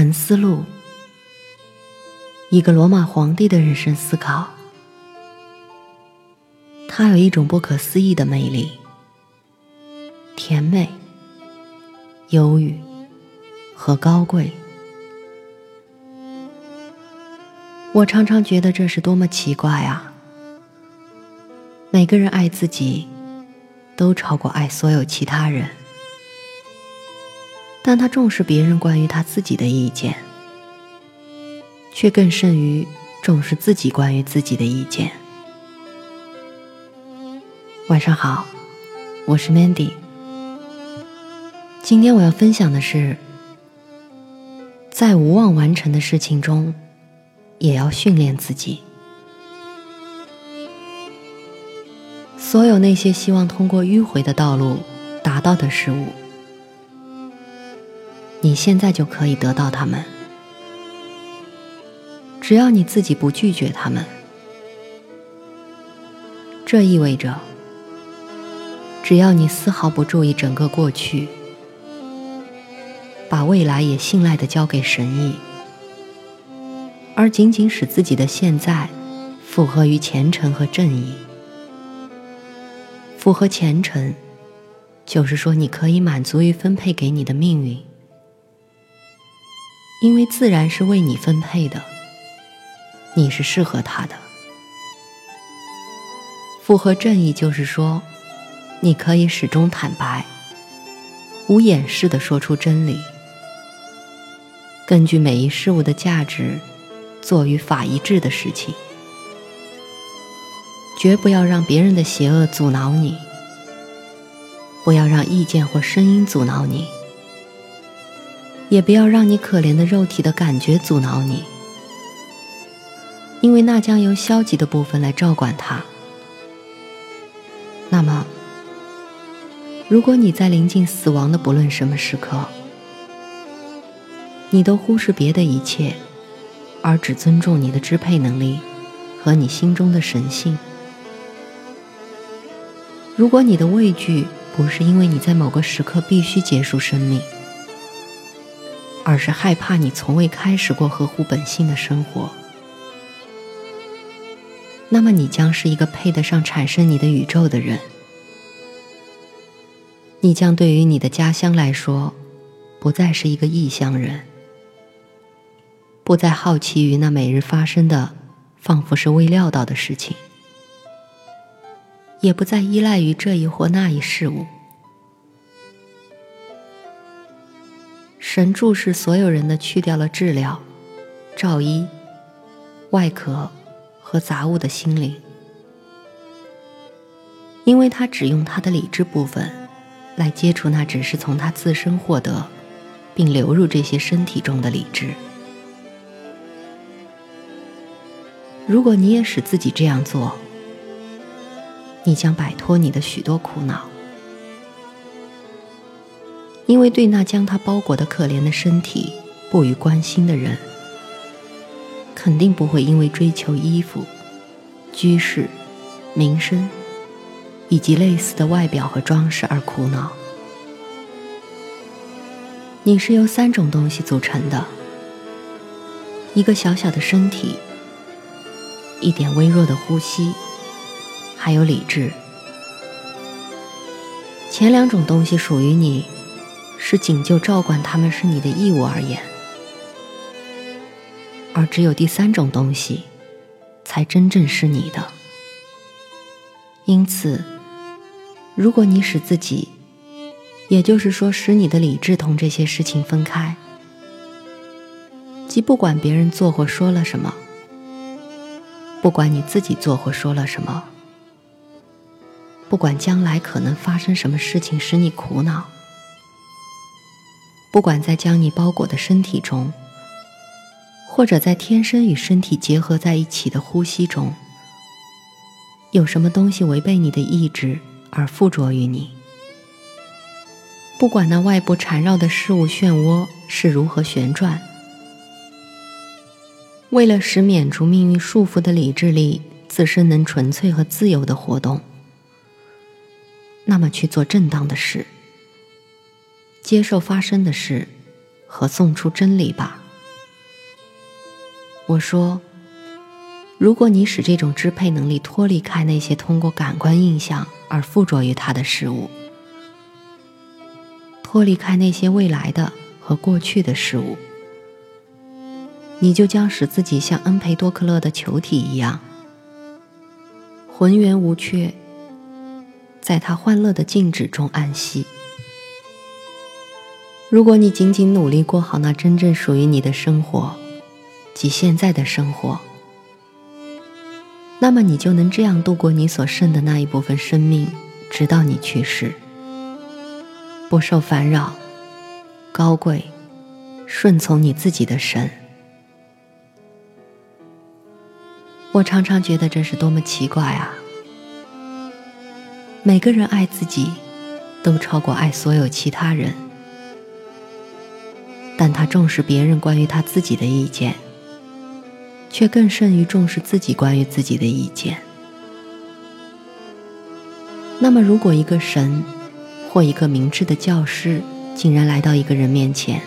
沉思录，一个罗马皇帝的人生思考。他有一种不可思议的魅力，甜美、忧郁和高贵。我常常觉得这是多么奇怪啊！每个人爱自己，都超过爱所有其他人。但他重视别人关于他自己的意见，却更甚于重视自己关于自己的意见。晚上好，我是 Mandy。今天我要分享的是，在无望完成的事情中，也要训练自己。所有那些希望通过迂回的道路达到的事物。你现在就可以得到他们，只要你自己不拒绝他们。这意味着，只要你丝毫不注意整个过去，把未来也信赖的交给神意，而仅仅使自己的现在符合于虔诚和正义。符合虔诚，就是说你可以满足于分配给你的命运。因为自然是为你分配的，你是适合他的。符合正义就是说，你可以始终坦白、无掩饰的说出真理，根据每一事物的价值，做与法一致的事情，绝不要让别人的邪恶阻挠你，不要让意见或声音阻挠你。也不要让你可怜的肉体的感觉阻挠你，因为那将由消极的部分来照管它。那么，如果你在临近死亡的不论什么时刻，你都忽视别的一切，而只尊重你的支配能力和你心中的神性；如果你的畏惧不是因为你在某个时刻必须结束生命，而是害怕你从未开始过合乎本性的生活，那么你将是一个配得上产生你的宇宙的人。你将对于你的家乡来说，不再是一个异乡人，不再好奇于那每日发生的仿佛是未料到的事情，也不再依赖于这一或那一事物。神注视所有人的，去掉了治疗、罩衣、外壳和杂物的心灵，因为他只用他的理智部分来接触那只是从他自身获得并流入这些身体中的理智。如果你也使自己这样做，你将摆脱你的许多苦恼。因为对那将他包裹的可怜的身体不予关心的人，肯定不会因为追求衣服、居室、名声以及类似的外表和装饰而苦恼。你是由三种东西组成的：一个小小的身体，一点微弱的呼吸，还有理智。前两种东西属于你。是仅就照管他们是你的义务而言，而只有第三种东西，才真正是你的。因此，如果你使自己，也就是说使你的理智同这些事情分开，即不管别人做或说了什么，不管你自己做或说了什么，不管将来可能发生什么事情使你苦恼。不管在将你包裹的身体中，或者在天生与身体结合在一起的呼吸中，有什么东西违背你的意志而附着于你？不管那外部缠绕的事物漩涡是如何旋转，为了使免除命运束缚的理智力自身能纯粹和自由的活动，那么去做正当的事。接受发生的事，和送出真理吧。我说，如果你使这种支配能力脱离开那些通过感官印象而附着于它的事物，脱离开那些未来的和过去的事物，你就将使自己像恩培多克勒的球体一样，浑圆无缺，在他欢乐的静止中安息。如果你仅仅努力过好那真正属于你的生活，即现在的生活，那么你就能这样度过你所剩的那一部分生命，直到你去世，不受烦扰，高贵，顺从你自己的神。我常常觉得这是多么奇怪啊！每个人爱自己，都超过爱所有其他人。但他重视别人关于他自己的意见，却更甚于重视自己关于自己的意见。那么，如果一个神或一个明智的教师竟然来到一个人面前，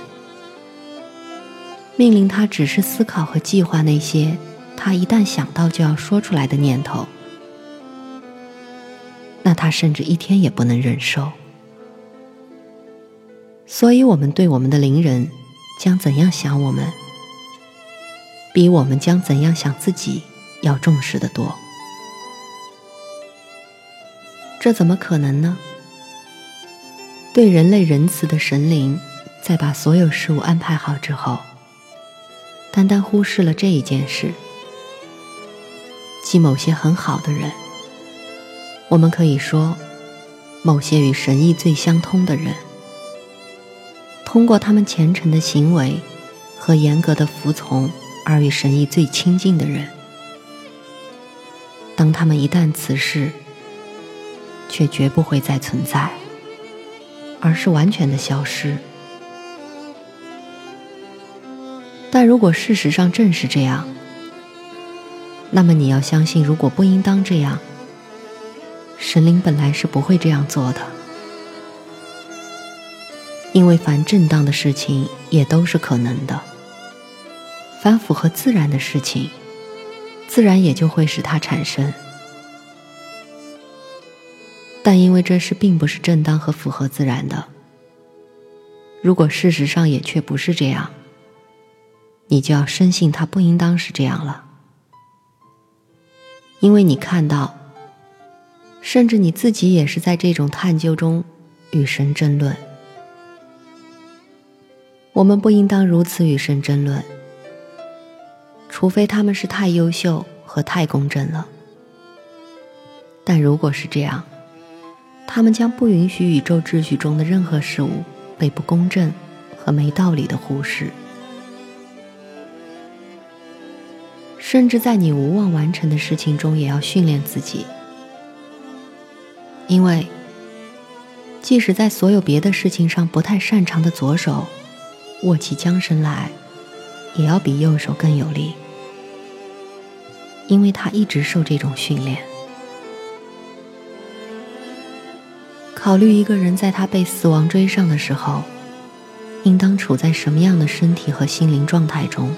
命令他只是思考和计划那些他一旦想到就要说出来的念头，那他甚至一天也不能忍受。所以，我们对我们的邻人。将怎样想我们，比我们将怎样想自己要重视的多。这怎么可能呢？对人类仁慈的神灵，在把所有事物安排好之后，单单忽视了这一件事，即某些很好的人，我们可以说，某些与神意最相通的人。通过他们虔诚的行为和严格的服从而与神意最亲近的人，当他们一旦辞世，却绝不会再存在，而是完全的消失。但如果事实上正是这样，那么你要相信，如果不应当这样，神灵本来是不会这样做的。因为凡正当的事情也都是可能的，凡符合自然的事情，自然也就会使它产生。但因为这事并不是正当和符合自然的，如果事实上也却不是这样，你就要深信它不应当是这样了。因为你看到，甚至你自己也是在这种探究中与神争论。我们不应当如此与神争论，除非他们是太优秀和太公正了。但如果是这样，他们将不允许宇宙秩序中的任何事物被不公正和没道理的忽视，甚至在你无望完成的事情中也要训练自己，因为即使在所有别的事情上不太擅长的左手。握起缰绳来，也要比右手更有力，因为他一直受这种训练。考虑一个人在他被死亡追上的时候，应当处在什么样的身体和心灵状态中？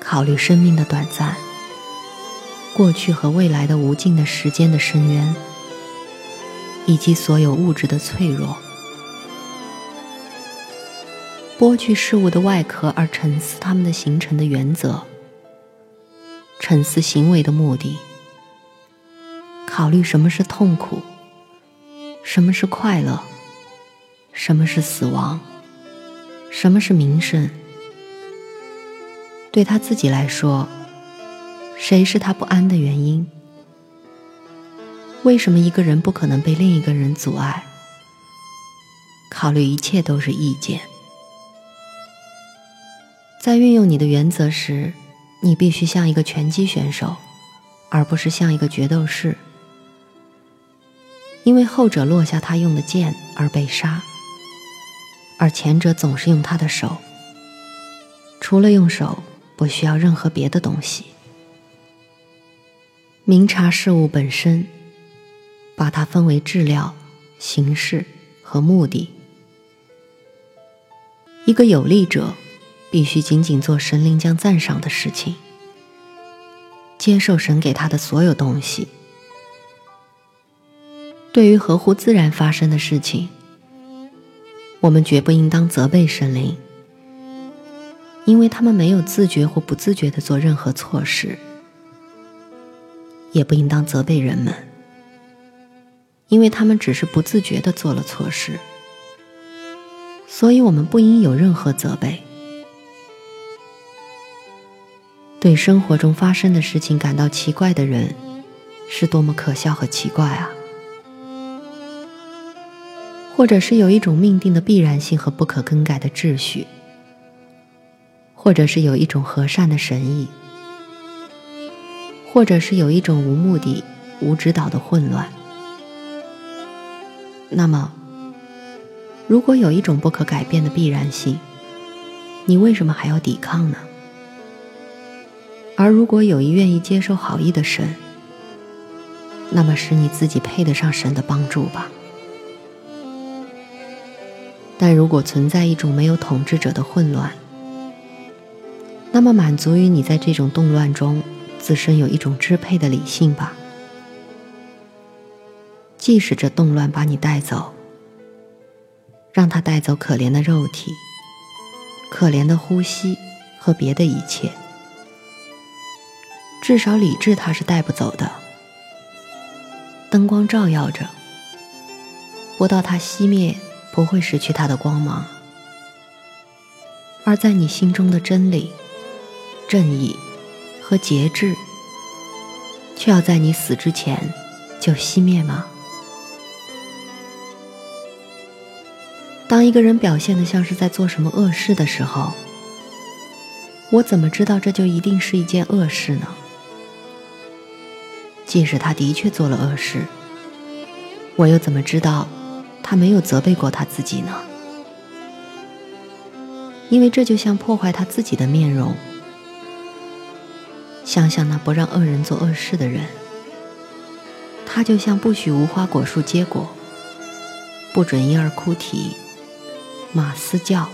考虑生命的短暂，过去和未来的无尽的时间的深渊，以及所有物质的脆弱。剥去事物的外壳，而沉思它们的形成的原则；沉思行为的目的；考虑什么是痛苦，什么是快乐，什么是死亡，什么是名声。对他自己来说，谁是他不安的原因？为什么一个人不可能被另一个人阻碍？考虑一切都是意见。在运用你的原则时，你必须像一个拳击选手，而不是像一个决斗士，因为后者落下他用的剑而被杀，而前者总是用他的手，除了用手，不需要任何别的东西。明察事物本身，把它分为质料、形式和目的。一个有力者。必须仅仅做神灵将赞赏的事情，接受神给他的所有东西。对于合乎自然发生的事情，我们绝不应当责备神灵，因为他们没有自觉或不自觉的做任何错事；也不应当责备人们，因为他们只是不自觉的做了错事。所以，我们不应有任何责备。对生活中发生的事情感到奇怪的人，是多么可笑和奇怪啊！或者是有一种命定的必然性和不可更改的秩序，或者是有一种和善的神意，或者是有一种无目的、无指导的混乱。那么，如果有一种不可改变的必然性，你为什么还要抵抗呢？而如果有一愿意接受好意的神，那么使你自己配得上神的帮助吧。但如果存在一种没有统治者的混乱，那么满足于你在这种动乱中自身有一种支配的理性吧。即使这动乱把你带走，让他带走可怜的肉体、可怜的呼吸和别的一切。至少理智它是带不走的。灯光照耀着，不到它熄灭，不会失去它的光芒；而在你心中的真理、正义和节制，却要在你死之前就熄灭吗？当一个人表现的像是在做什么恶事的时候，我怎么知道这就一定是一件恶事呢？即使他的确做了恶事，我又怎么知道他没有责备过他自己呢？因为这就像破坏他自己的面容。想想那不让恶人做恶事的人，他就像不许无花果树结果，不准婴儿哭啼、马嘶叫，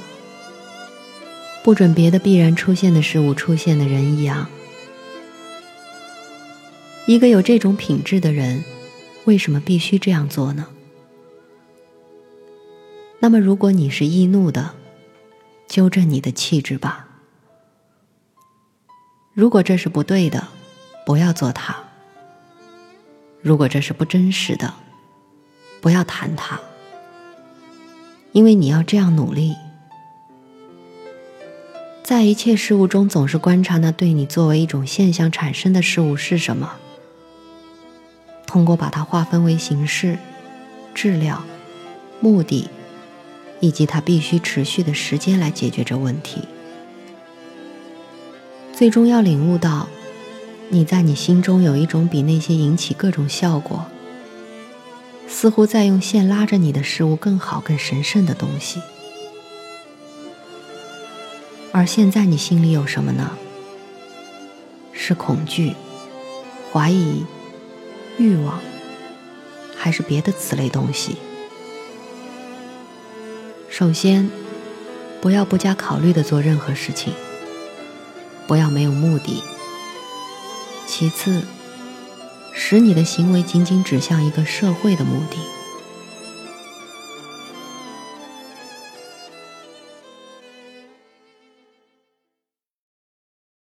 不准别的必然出现的事物出现的人一样。一个有这种品质的人，为什么必须这样做呢？那么，如果你是易怒的，纠正你的气质吧。如果这是不对的，不要做它。如果这是不真实的，不要谈它。因为你要这样努力，在一切事物中，总是观察那对你作为一种现象产生的事物是什么。通过把它划分为形式、质量、目的，以及它必须持续的时间来解决这问题，最终要领悟到，你在你心中有一种比那些引起各种效果，似乎在用线拉着你的事物更好、更神圣的东西。而现在你心里有什么呢？是恐惧、怀疑。欲望，还是别的此类东西。首先，不要不加考虑的做任何事情，不要没有目的。其次，使你的行为仅仅指向一个社会的目的。